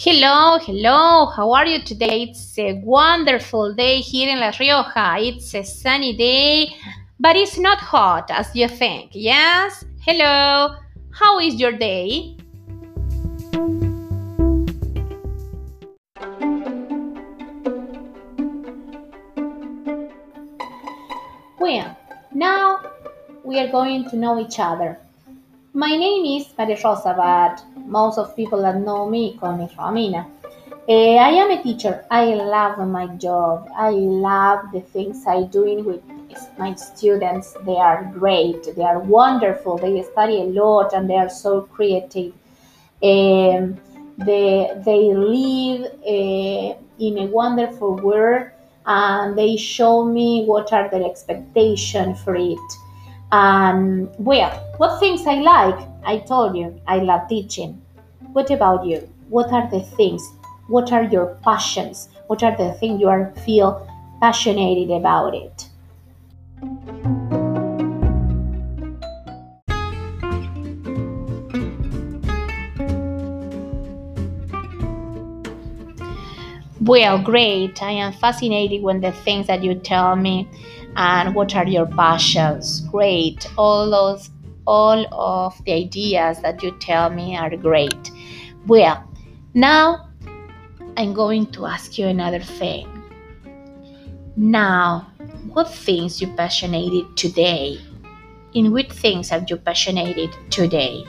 Hello, hello. How are you today? It's a wonderful day here in La Rioja. It's a sunny day, but it's not hot as you think. Yes? Hello. How is your day? Well, now we are going to know each other. My name is Maria Rosa, but most of people that know me call me Romina. Uh, I am a teacher. I love my job. I love the things I do with my students. They are great. They are wonderful. They study a lot and they are so creative. Um, they, they live uh, in a wonderful world and they show me what are their expectations for it. And well, what things I like? I told you I love teaching. What about you? What are the things? What are your passions? What are the things you are feel passionate about it? Well, great. I am fascinated when the things that you tell me and what are your passions. Great. All those all of the ideas that you tell me are great. Well, now I'm going to ask you another thing. Now, what things you passionate today? In which things are you passionate today?